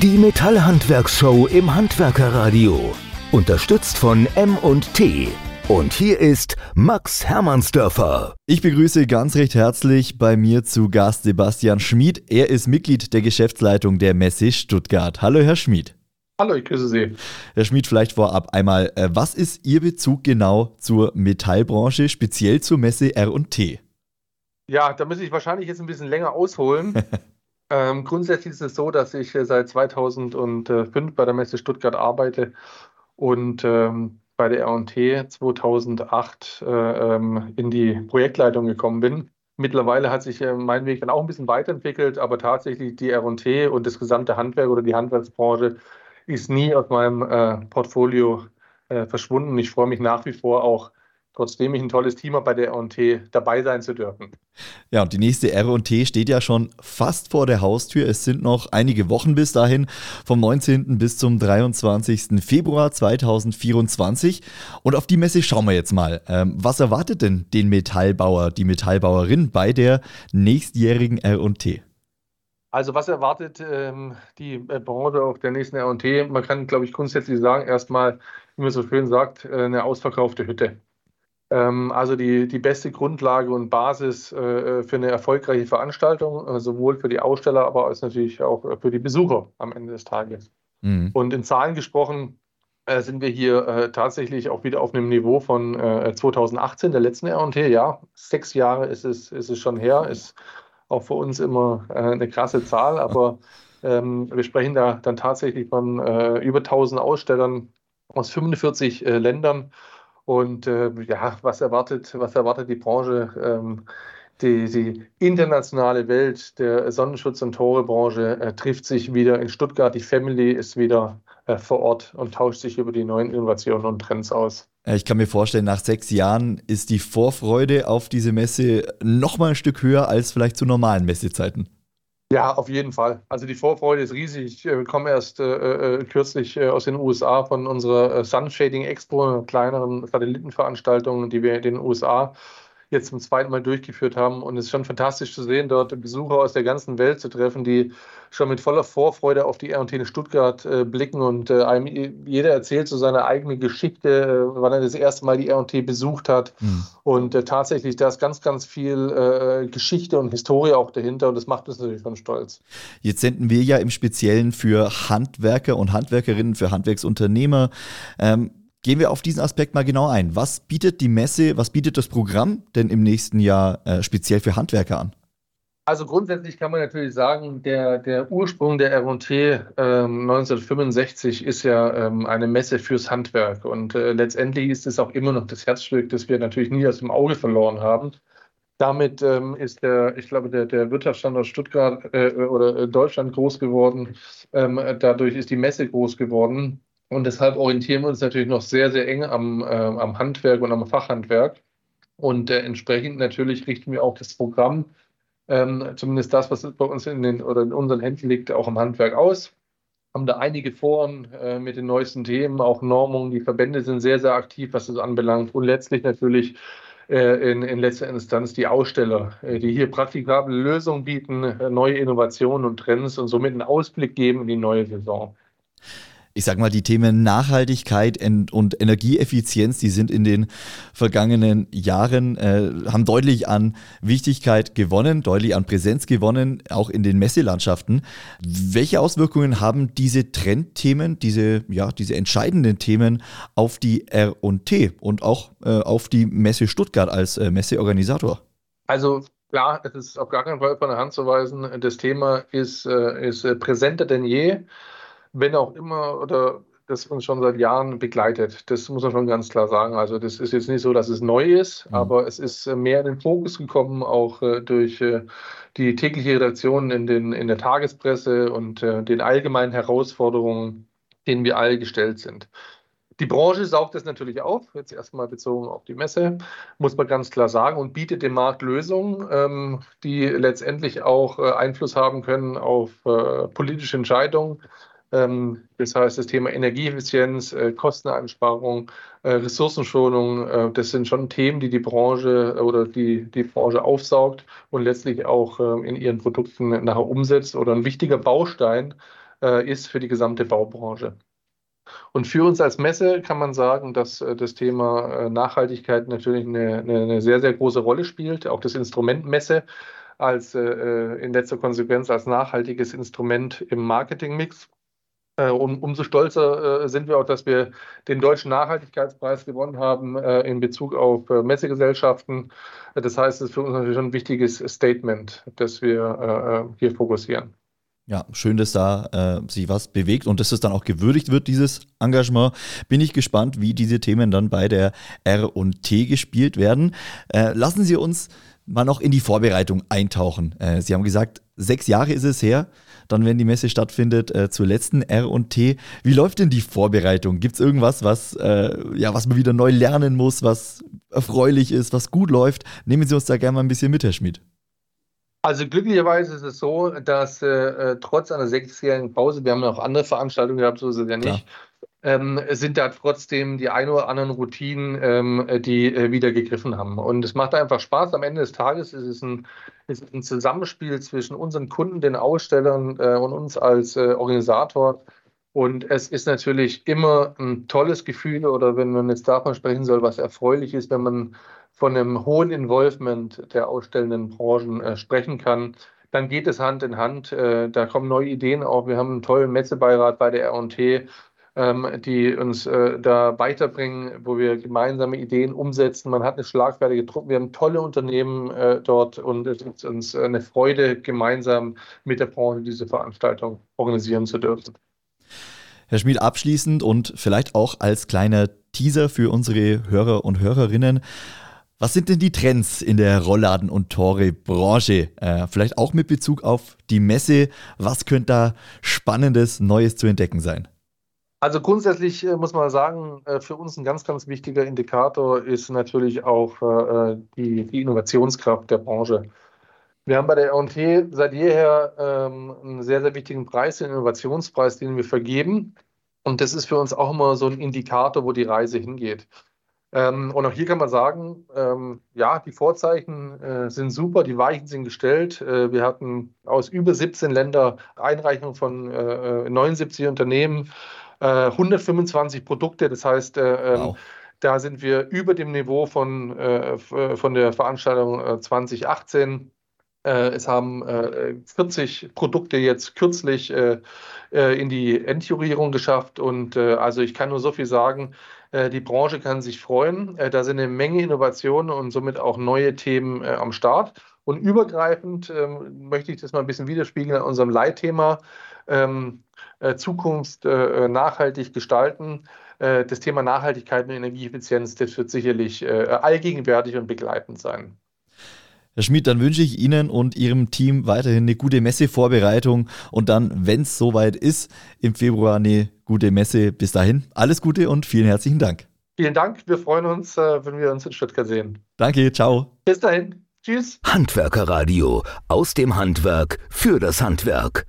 Die Metallhandwerkshow im Handwerkerradio. Unterstützt von M&T. Und hier ist Max Hermannsdörfer. Ich begrüße ganz recht herzlich bei mir zu Gast Sebastian Schmid. Er ist Mitglied der Geschäftsleitung der Messe Stuttgart. Hallo, Herr Schmid. Hallo, ich grüße Sie. Herr Schmid, vielleicht vorab einmal, äh, was ist Ihr Bezug genau zur Metallbranche, speziell zur Messe R&T? Ja, da muss ich wahrscheinlich jetzt ein bisschen länger ausholen. Ähm, grundsätzlich ist es so, dass ich äh, seit 2005 bei der Messe Stuttgart arbeite und ähm, bei der R&T 2008 äh, ähm, in die Projektleitung gekommen bin. Mittlerweile hat sich äh, mein Weg dann auch ein bisschen weiterentwickelt, aber tatsächlich die R&T und das gesamte Handwerk oder die Handwerksbranche ist nie aus meinem äh, Portfolio verschwunden. Ich freue mich nach wie vor auch trotzdem ich ein tolles Team habe, bei der R&T dabei sein zu dürfen. Ja, und die nächste R&T steht ja schon fast vor der Haustür. Es sind noch einige Wochen bis dahin, vom 19. bis zum 23. Februar 2024. Und auf die Messe schauen wir jetzt mal. Ähm, was erwartet denn den Metallbauer, die Metallbauerin bei der nächstjährigen R&T? Also was erwartet ähm, die äh, Branche auf der nächsten R&T? Man kann, glaube ich, grundsätzlich sagen, erstmal, wie man so schön sagt, äh, eine ausverkaufte Hütte. Ähm, also die, die beste Grundlage und Basis äh, für eine erfolgreiche Veranstaltung, äh, sowohl für die Aussteller, aber als natürlich auch für die Besucher am Ende des Tages. Mhm. Und in Zahlen gesprochen äh, sind wir hier äh, tatsächlich auch wieder auf einem Niveau von 2018, äh, der letzten R&T. Ja, sechs Jahre ist es, ist es schon her, ist auch für uns immer äh, eine krasse Zahl, aber ähm, wir sprechen da dann tatsächlich von über 1000 Ausstellern aus 45 Ländern und äh, ja, was erwartet, was erwartet die Branche? Ähm, die, die, internationale Welt der Sonnenschutz- und Torebranche äh, trifft sich wieder in Stuttgart. Die Family ist wieder äh, vor Ort und tauscht sich über die neuen Innovationen und Trends aus. Äh, ich kann mir vorstellen, nach sechs Jahren ist die Vorfreude auf diese Messe noch mal ein Stück höher als vielleicht zu normalen Messezeiten. Ja, auf jeden Fall. Also die Vorfreude ist riesig. Ich äh, komme erst äh, äh, kürzlich äh, aus den USA von unserer Sunshading Expo, einer kleineren Satellitenveranstaltung, die wir in den USA jetzt zum zweiten Mal durchgeführt haben. Und es ist schon fantastisch zu sehen, dort Besucher aus der ganzen Welt zu treffen, die schon mit voller Vorfreude auf die R&T in Stuttgart äh, blicken und äh, einem, jeder erzählt so seine eigene Geschichte, äh, wann er das erste Mal die R&T besucht hat. Mhm. Und äh, tatsächlich, da ist ganz, ganz viel äh, Geschichte und Historie auch dahinter und das macht uns natürlich schon stolz. Jetzt senden wir ja im Speziellen für Handwerker und Handwerkerinnen, für Handwerksunternehmer. Ähm, Gehen wir auf diesen Aspekt mal genau ein. Was bietet die Messe, was bietet das Programm denn im nächsten Jahr äh, speziell für Handwerker an? Also grundsätzlich kann man natürlich sagen, der, der Ursprung der R&T ähm, 1965 ist ja ähm, eine Messe fürs Handwerk und äh, letztendlich ist es auch immer noch das Herzstück, das wir natürlich nie aus dem Auge verloren haben. Damit ähm, ist der, ich glaube, der, der Wirtschaftsstandort Stuttgart äh, oder Deutschland groß geworden. Ähm, dadurch ist die Messe groß geworden. Und deshalb orientieren wir uns natürlich noch sehr, sehr eng am, äh, am Handwerk und am Fachhandwerk. Und äh, entsprechend natürlich richten wir auch das Programm, ähm, zumindest das, was bei uns in, den, oder in unseren Händen liegt, auch am Handwerk aus. Haben da einige Foren äh, mit den neuesten Themen, auch Normungen. Die Verbände sind sehr, sehr aktiv, was das anbelangt. Und letztlich natürlich äh, in, in, letzter Instanz die Aussteller, äh, die hier praktikable Lösungen bieten, äh, neue Innovationen und Trends und somit einen Ausblick geben in die neue Saison ich sag mal, die Themen Nachhaltigkeit und Energieeffizienz, die sind in den vergangenen Jahren, äh, haben deutlich an Wichtigkeit gewonnen, deutlich an Präsenz gewonnen, auch in den Messelandschaften. Welche Auswirkungen haben diese Trendthemen, diese, ja, diese entscheidenden Themen auf die R&T und auch äh, auf die Messe Stuttgart als äh, Messeorganisator? Also klar, es ist auf gar keinen Fall von der Hand zu weisen. Das Thema ist, äh, ist äh, präsenter denn je wenn auch immer oder das uns schon seit Jahren begleitet. Das muss man schon ganz klar sagen. Also das ist jetzt nicht so, dass es neu ist, mhm. aber es ist äh, mehr in den Fokus gekommen, auch äh, durch äh, die tägliche Redaktion in, den, in der Tagespresse und äh, den allgemeinen Herausforderungen, denen wir alle gestellt sind. Die Branche saugt das natürlich auf, jetzt erstmal bezogen auf die Messe, muss man ganz klar sagen, und bietet dem Markt Lösungen, ähm, die letztendlich auch äh, Einfluss haben können auf äh, politische Entscheidungen das heißt, das Thema Energieeffizienz, äh, Kosteneinsparung, äh, Ressourcenschonung, äh, das sind schon Themen, die die Branche oder die die Branche aufsaugt und letztlich auch in ihren Produkten nachher umsetzt oder ein wichtiger Baustein ist für die gesamte Baubranche. Und für uns als Messe kann man sagen, dass das Thema Nachhaltigkeit natürlich eine, eine, sehr, sehr große Rolle spielt. Auch das Instrument Messe als in letzter Konsequenz als nachhaltiges Instrument im Marketingmix. Um, umso stolzer sind wir auch, dass wir den Deutschen Nachhaltigkeitspreis gewonnen haben in Bezug auf Messegesellschaften. Das heißt, es ist für uns natürlich ein wichtiges Statement, das wir hier fokussieren. Ja, schön, dass da äh, sich was bewegt und dass es dann auch gewürdigt wird, dieses Engagement. Bin ich gespannt, wie diese Themen dann bei der R&T gespielt werden. Äh, lassen Sie uns mal noch in die Vorbereitung eintauchen. Äh, Sie haben gesagt, sechs Jahre ist es her, dann wenn die Messe stattfindet, äh, zur letzten R&T. Wie läuft denn die Vorbereitung? Gibt es irgendwas, was, äh, ja, was man wieder neu lernen muss, was erfreulich ist, was gut läuft? Nehmen Sie uns da gerne mal ein bisschen mit, Herr Schmidt. Also glücklicherweise ist es so, dass äh, äh trotz einer sechsjährigen Pause, wir haben auch andere Veranstaltungen gehabt, so ist es ja nicht, ähm, sind da trotzdem die ein oder anderen Routinen, ähm, die äh, wieder gegriffen haben. Und es macht einfach Spaß. Am Ende des Tages ist es ein, ist ein Zusammenspiel zwischen unseren Kunden, den Ausstellern äh, und uns als äh, Organisator. Und es ist natürlich immer ein tolles Gefühl, oder wenn man jetzt davon sprechen soll, was erfreulich ist, wenn man von einem hohen Involvement der ausstellenden Branchen äh, sprechen kann, dann geht es Hand in Hand. Äh, da kommen neue Ideen auf. Wir haben einen tollen Messebeirat bei der R&T, die uns äh, da weiterbringen, wo wir gemeinsame Ideen umsetzen. Man hat eine schlagfertige Truppe. Wir haben tolle Unternehmen äh, dort und es ist uns eine Freude, gemeinsam mit der Branche diese Veranstaltung organisieren zu dürfen. Herr Schmid, abschließend und vielleicht auch als kleiner Teaser für unsere Hörer und Hörerinnen. Was sind denn die Trends in der Rollladen- und Tore-Branche? Äh, vielleicht auch mit Bezug auf die Messe. Was könnte da Spannendes, Neues zu entdecken sein? Also grundsätzlich äh, muss man sagen, äh, für uns ein ganz, ganz wichtiger Indikator ist natürlich auch äh, die, die, Innovationskraft der Branche. Wir haben bei der R&T seit jeher ähm, einen sehr, sehr wichtigen Preis, den Innovationspreis, den wir vergeben. Und das ist für uns auch immer so ein Indikator, wo die Reise hingeht. Ähm, und auch hier kann man sagen, ähm, ja, die Vorzeichen sind super, die Weichen sind gestellt. Wir hatten aus über 17 Ländern Einreichungen von äh, 79 Unternehmen, 125 äh, Produkte. Das heißt, äh, ähm, wow. da sind wir über dem Niveau von, äh, von der Veranstaltung 2018. Es haben 40 Produkte jetzt kürzlich in die Endjurierung geschafft. Und also ich kann nur so viel sagen, die Branche kann sich freuen. Da sind eine Menge Innovationen und somit auch neue Themen am Start. Und übergreifend ähm, möchte ich das mal ein bisschen widerspiegeln an unserem Leitthema ähm, Zukunft nachhaltig gestalten. das Thema Nachhaltigkeit und Energieeffizienz, das wird sicherlich allgegenwärtig und begleitend sein. Herr Schmidt, dann wünsche ich Ihnen und Ihrem Team weiterhin eine gute Messevorbereitung und dann, wenn es soweit ist, im Februar eine gute Messe. Bis dahin, alles Gute und vielen herzlichen Dank. Vielen Dank. Wir freuen uns, äh, wenn wir uns in Stuttgart sehen. Danke, ciao. Bis dahin. Tschüss. Handwerkerradio aus dem Handwerk für das Handwerk.